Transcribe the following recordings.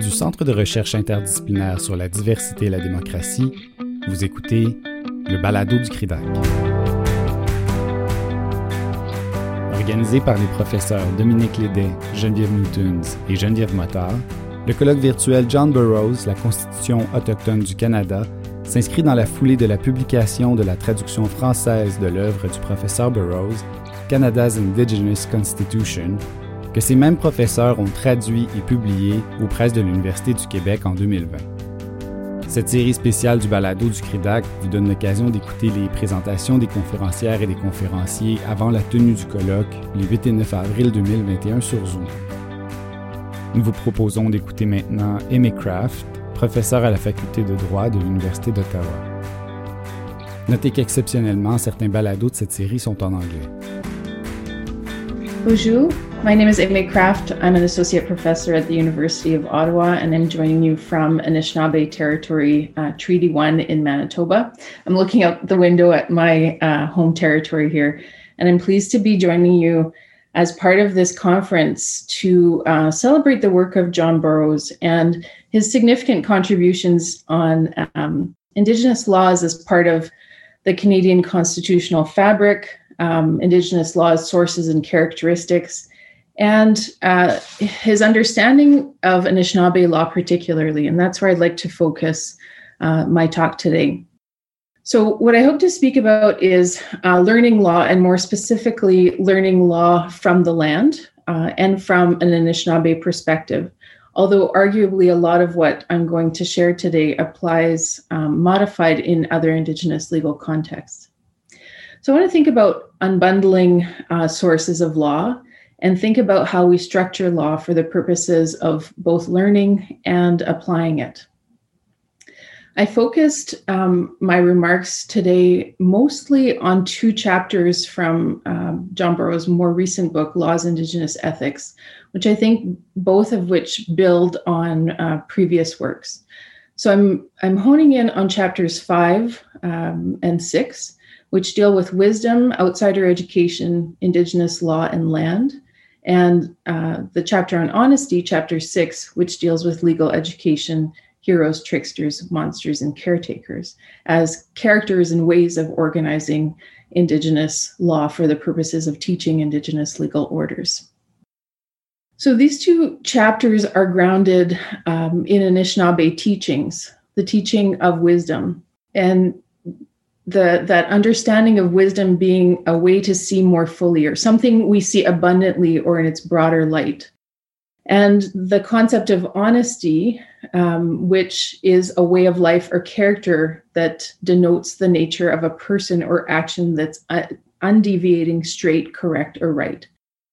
Du Centre de recherche interdisciplinaire sur la diversité et la démocratie, vous écoutez le balado du CRIDAC. Organisé par les professeurs Dominique Lédet, Geneviève Newtons et Geneviève Motard, le colloque virtuel John Burroughs, la Constitution autochtone du Canada, s'inscrit dans la foulée de la publication de la traduction française de l'œuvre du professeur Burroughs, Canada's Indigenous Constitution, que ces mêmes professeurs ont traduit et publié aux presses de l'Université du Québec en 2020. Cette série spéciale du balado du CRIDAC vous donne l'occasion d'écouter les présentations des conférencières et des conférenciers avant la tenue du colloque les 8 et 9 avril 2021 sur Zoom. Nous vous proposons d'écouter maintenant Amy Craft, professeure à la faculté de droit de l'Université d'Ottawa. Notez qu'exceptionnellement, certains balados de cette série sont en anglais. Bonjour, my name is Aimée Craft. I'm an associate professor at the University of Ottawa, and I'm joining you from Anishinaabe Territory, uh, Treaty 1 in Manitoba. I'm looking out the window at my uh, home territory here, and I'm pleased to be joining you as part of this conference to uh, celebrate the work of John Borrows and his significant contributions on um, Indigenous laws as part of the Canadian constitutional fabric, um, Indigenous laws, sources, and characteristics, and uh, his understanding of Anishinaabe law, particularly. And that's where I'd like to focus uh, my talk today. So, what I hope to speak about is uh, learning law, and more specifically, learning law from the land uh, and from an Anishinaabe perspective. Although, arguably, a lot of what I'm going to share today applies um, modified in other Indigenous legal contexts. So, I want to think about unbundling uh, sources of law and think about how we structure law for the purposes of both learning and applying it. I focused um, my remarks today mostly on two chapters from um, John Borrows' more recent book, Law's Indigenous Ethics, which I think both of which build on uh, previous works. So I'm I'm honing in on chapters five um, and six, which deal with wisdom, outsider education, Indigenous law, and land, and uh, the chapter on honesty, chapter six, which deals with legal education heroes, tricksters, monsters, and caretakers as characters and ways of organizing Indigenous law for the purposes of teaching Indigenous legal orders. So these two chapters are grounded um, in Anishinaabe teachings, the teaching of wisdom, and the that understanding of wisdom being a way to see more fully, or something we see abundantly or in its broader light. And the concept of honesty, um, which is a way of life or character that denotes the nature of a person or action that's uh, undeviating, straight, correct, or right.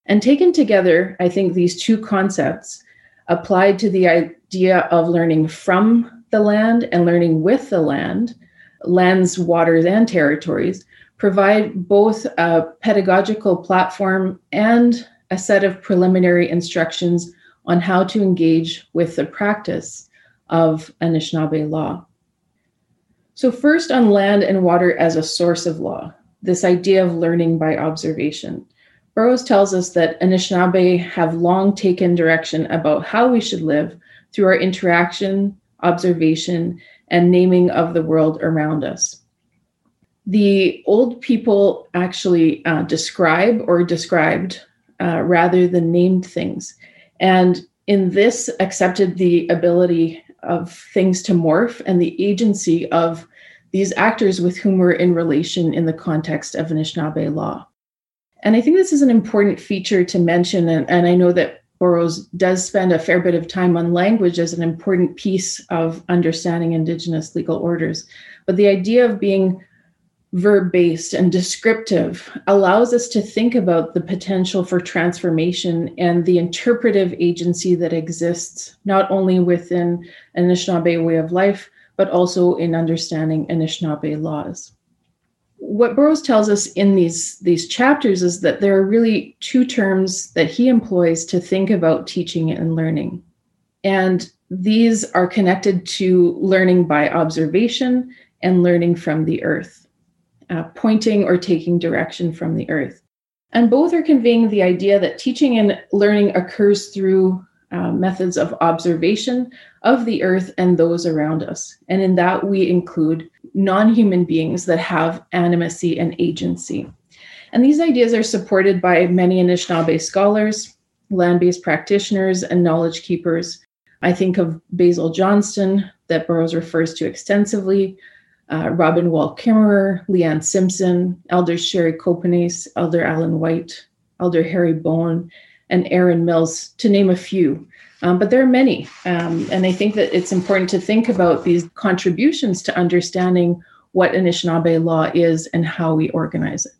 And taken together, I think these two concepts applied to the idea of learning from the land and learning with the land, lands, waters, and territories, provide both a pedagogical platform and a set of preliminary instructions on how to engage with the practice of Anishinaabe law. So, first on land and water as a source of law, this idea of learning by observation. Borrows tells us that Anishinaabe have long taken direction about how we should live through our interaction, observation, and naming of the world around us. The old people actually uh, describe or described uh, rather than named things. And in this, accepted the ability of things to morph and the agency of these actors with whom we're in relation in the context of Anishinaabe law. And I think this is an important feature to mention. And, and I know that Borrows does spend a fair bit of time on language as an important piece of understanding Indigenous legal orders. But the idea of being verb based and descriptive allows us to think about the potential for transformation and the interpretive agency that exists not only within Anishinaabe way of life, but also in understanding Anishinaabe laws. What Borrows tells us in these, these chapters is that there are really two terms that he employs to think about teaching and learning. And these are connected to learning by observation and learning from the earth uh, pointing or taking direction from the earth. And both are conveying the idea that teaching and learning occurs through uh, methods of observation of the earth and those around us. And in that, we include non human beings that have animacy and agency. And these ideas are supported by many Anishinaabe scholars, land based practitioners, and knowledge keepers. I think of Basil Johnston, that Borrows refers to extensively, uh, Robin Wall Kimmerer, Leanne Simpson, Elder Sherry Copenace, Elder Alan White, Elder Harry Bone, and Aaron Mills, to name a few. Um, but there are many. Um, and I think that it's important to think about these contributions to understanding what Anishinaabe law is and how we organize it.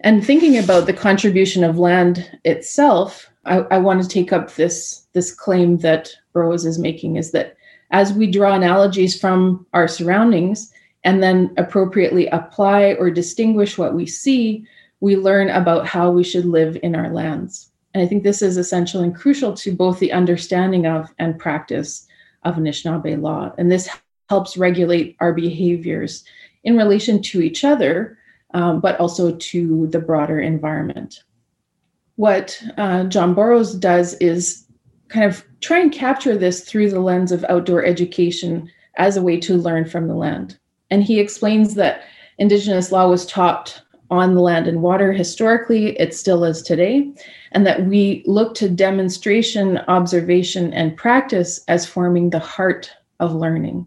And thinking about the contribution of land itself, I, I want to take up this, this claim that Borrows is making is that as we draw analogies from our surroundings and then appropriately apply or distinguish what we see, we learn about how we should live in our lands. And I think this is essential and crucial to both the understanding of and practice of Anishinaabe law. And this helps regulate our behaviors in relation to each other, um, but also to the broader environment. What uh, John Borrows does is kind of try and capture this through the lens of outdoor education as a way to learn from the land. And he explains that Indigenous law was taught on the land and water historically, it still is today, and that we look to demonstration, observation, and practice as forming the heart of learning.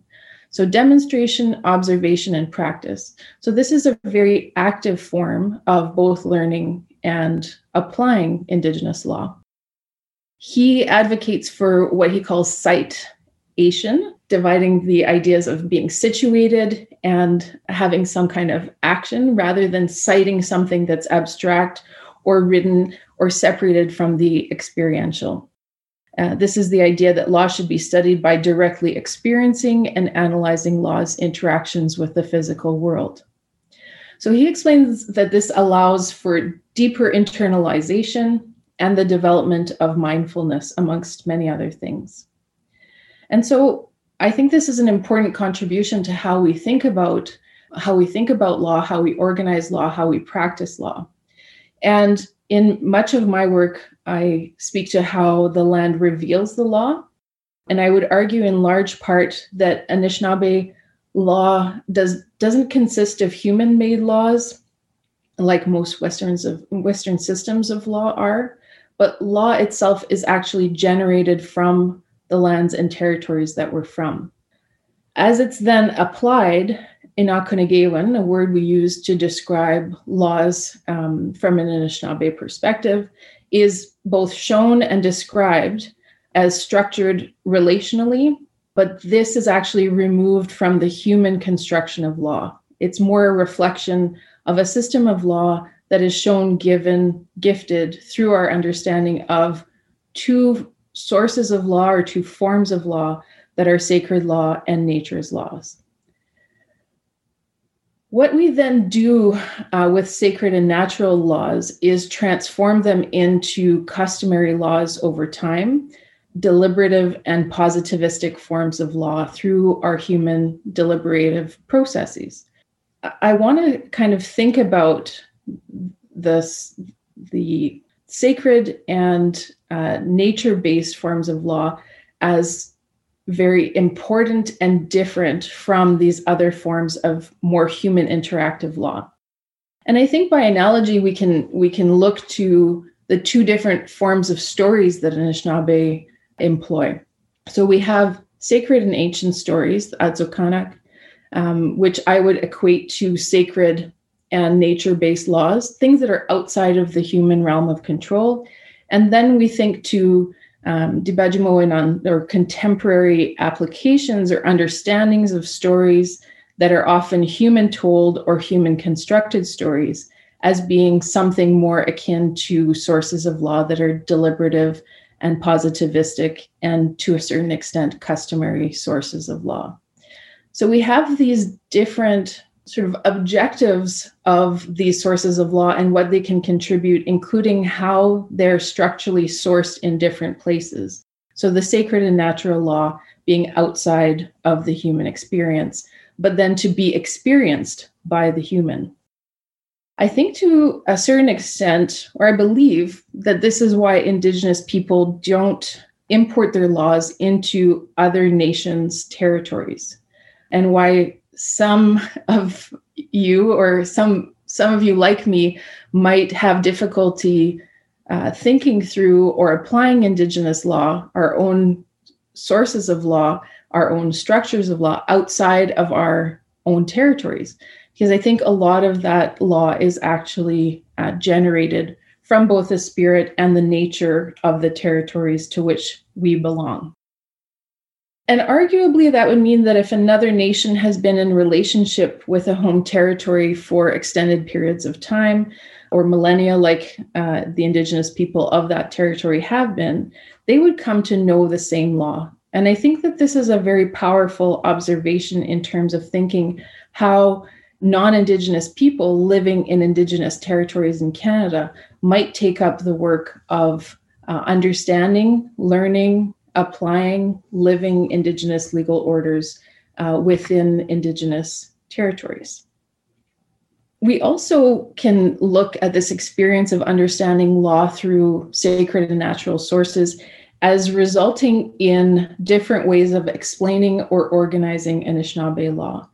So, demonstration, observation, and practice. So, this is a very active form of both learning and applying Indigenous law. He advocates for what he calls sitation, dividing the ideas of being situated and having some kind of action rather than citing something that's abstract or written or separated from the experiential. Uh, this is the idea that law should be studied by directly experiencing and analyzing law's interactions with the physical world. So he explains that this allows for deeper internalization and the development of mindfulness, amongst many other things. And so I think this is an important contribution to how we think about how we think about law, how we organize law, how we practice law. And in much of my work, I speak to how the land reveals the law. And I would argue in large part that Anishinaabe law does doesn't consist of human-made laws like most westerns of western systems of law are, but law itself is actually generated from the lands and territories that we're from. As it's then applied in Inaakonigewin, a word we use to describe laws um, from an Anishinaabe perspective, is both shown and described as structured relationally, but this is actually removed from the human construction of law. It's more a reflection of a system of law that is shown, given, gifted through our understanding of two sources of law or two forms of law that are sacred law and nature's laws. What we then do uh, with sacred and natural laws is transform them into customary laws over time, deliberative and positivistic forms of law through our human deliberative processes. I want to kind of think about this, the sacred and uh, nature based forms of law as very important and different from these other forms of more human interactive law. And I think by analogy, we can we can look to the two different forms of stories that Anishinaabe employ. So we have sacred and ancient stories, the Aadizookaanag, um, which I would equate to sacred and nature based laws, things that are outside of the human realm of control. And then we think to um, on or contemporary applications or understandings of stories that are often human told or human constructed stories as being something more akin to sources of law that are deliberative and positivistic and to a certain extent customary sources of law. So we have these different sort of objectives of these sources of law and what they can contribute, including how they're structurally sourced in different places. So, the sacred and natural law being outside of the human experience, but then to be experienced by the human. I think to a certain extent, or I believe that this is why Indigenous people don't import their laws into other nations' territories, and why some of you or some some of you like me might have difficulty uh, thinking through or applying indigenous law, our own sources of law, our own structures of law outside of our own territories. Because I think a lot of that law is actually uh, generated from both the spirit and the nature of the territories to which we belong. And arguably, that would mean that if another nation has been in relationship with a home territory for extended periods of time or millennia, like uh, the indigenous people of that territory have been, they would come to know the same law. And I think that this is a very powerful observation in terms of thinking how non Indigenous people living in Indigenous territories in Canada might take up the work of uh, understanding, learning, applying living Indigenous legal orders uh, within Indigenous territories. We also can look at this experience of understanding law through sacred and natural sources as resulting in different ways of explaining or organizing Anishinaabe law.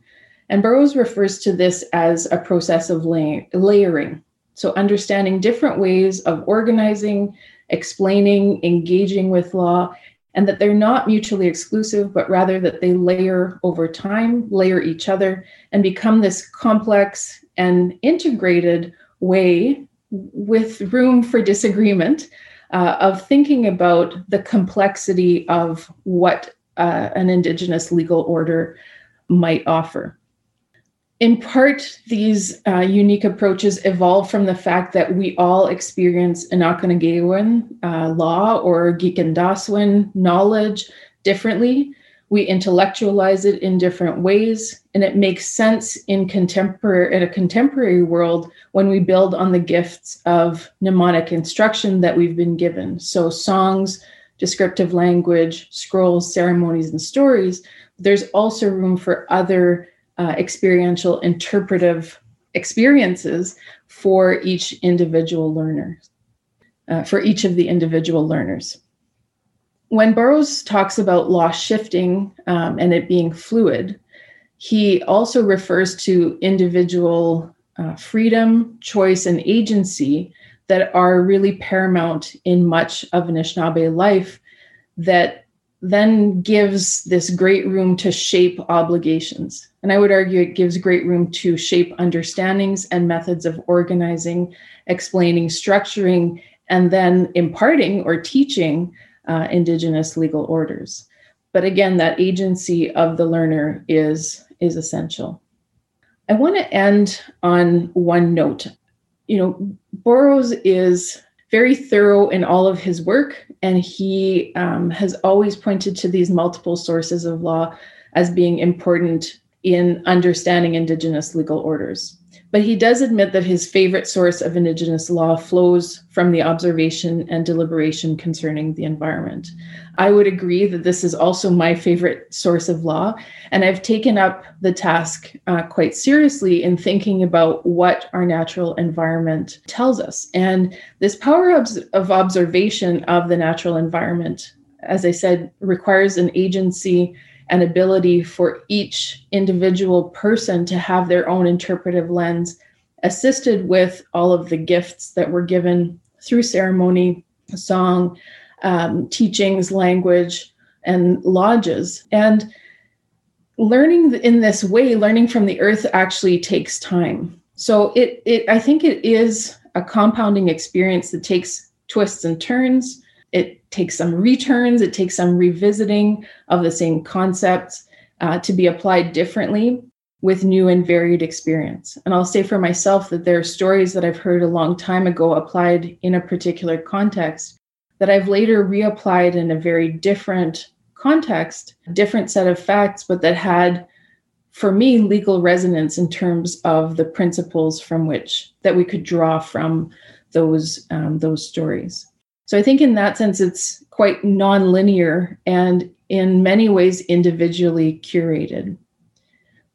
And Borrows refers to this as a process of lay- layering. So, understanding different ways of organizing, explaining, engaging with law, and that they're not mutually exclusive, but rather that they layer over time, layer each other, and become this complex and integrated way with room for disagreement uh, of thinking about the complexity of what uh, an Indigenous legal order might offer in part, these uh, unique approaches evolve from the fact that we all experience Inaakonigewin uh, law or Gikendaasowin knowledge differently. We intellectualize it in different ways, and it makes sense in contemporary in a contemporary world when we build on the gifts of mnemonic instruction that we've been given. So songs, descriptive language, scrolls, ceremonies, and stories. There's also room for other uh, experiential interpretive experiences for each individual learner, uh, for each of the individual learners. When Borrows talks about law shifting um, and it being fluid, he also refers to individual uh, freedom, choice, and agency that are really paramount in much of Anishinaabe life that then gives this great room to shape obligations. And I would argue it gives great room to shape understandings and methods of organizing, explaining, structuring, and then imparting or teaching uh, Indigenous legal orders. But again, that agency of the learner is, is essential. I want to end on one note. You know, Borrows is very thorough in all of his work, and he um, has always pointed to these multiple sources of law as being important in understanding Indigenous legal orders. But he does admit that his favorite source of Indigenous law flows from the observation and deliberation concerning the environment. I would agree that this is also my favorite source of law. And I've taken up the task uh, quite seriously in thinking about what our natural environment tells us. And this power of, of observation of the natural environment, as I said, requires an agency an ability for each individual person to have their own interpretive lens, assisted with all of the gifts that were given through ceremony, song, um, teachings, language, and lodges. And learning in this way, learning from the earth actually takes time. So it, it I think it is a compounding experience that takes twists and turns it takes some returns, it takes some revisiting of the same concepts uh, to be applied differently with new and varied experience. And I'll say for myself that there are stories that I've heard a long time ago applied in a particular context that I've later reapplied in a very different context, different set of facts, but that had for me legal resonance in terms of the principles from which that we could draw from those um, those stories so I think in that sense, it's quite nonlinear and in many ways individually curated.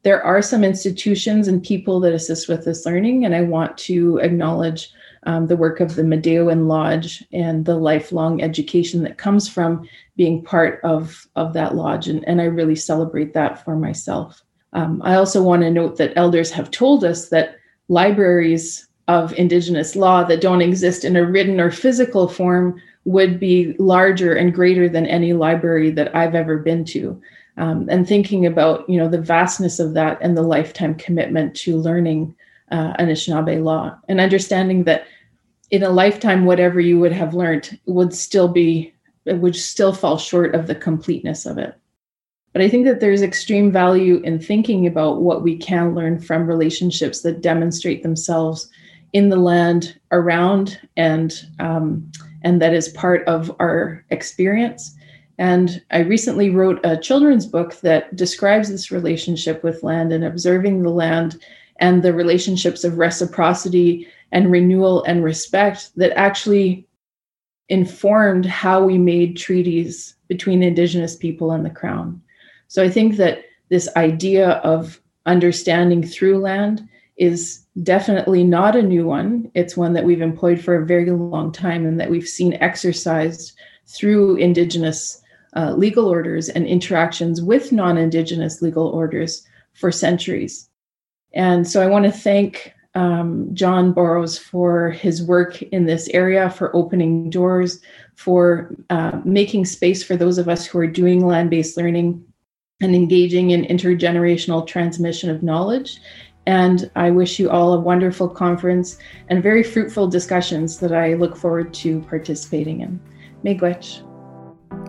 There are some institutions and people that assist with this learning, and I want to acknowledge um, the work of the Midewiwin Lodge and the lifelong education that comes from being part of, of that lodge. And, and I really celebrate that for myself. Um, I also want to note that elders have told us that libraries of Indigenous law that don't exist in a written or physical form would be larger and greater than any library that I've ever been to. Um, and thinking about you know the vastness of that and the lifetime commitment to learning uh, Anishinaabe law and understanding that in a lifetime whatever you would have learned would still be it would still fall short of the completeness of it but i think that there's extreme value in thinking about what we can learn from relationships that demonstrate themselves in the land around and um, and that is part of our experience. And i recently wrote a children's book that describes this relationship with land and observing the land and the relationships of reciprocity and renewal and respect that actually informed how we made treaties between indigenous people and the crown. So i think that this idea of understanding through land is definitely not a new one it's one that we've employed for a very long time and that we've seen exercised through indigenous uh, legal orders and interactions with non-indigenous legal orders for centuries and so I want to thank um, John Borrows for his work in this area, for opening doors, for uh, making space for those of us who are doing land based learning and engaging in intergenerational transmission of knowledge. And I wish you all a wonderful conference and very fruitful discussions that I look forward to participating in. Miigwech.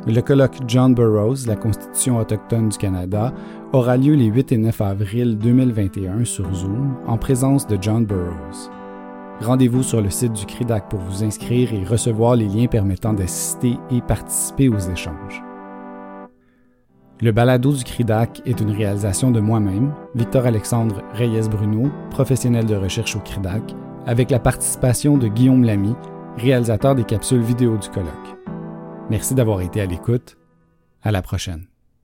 Le colloque John Burroughs, la Constitution autochtone du Canada, aura lieu les 8 et 9 avril 2021 sur Zoom en présence de John Burroughs. Rendez-vous sur le site du CRIDAC pour vous inscrire et recevoir les liens permettant d'assister et participer aux échanges. Le balado du CRIDAC est une réalisation de moi-même, Victor-Alexandre Reyes-Bruno, professionnel de recherche au CRIDAC, avec la participation de Guillaume Lamy, réalisateur des capsules vidéo du colloque. Merci d'avoir été à l'écoute. À la prochaine.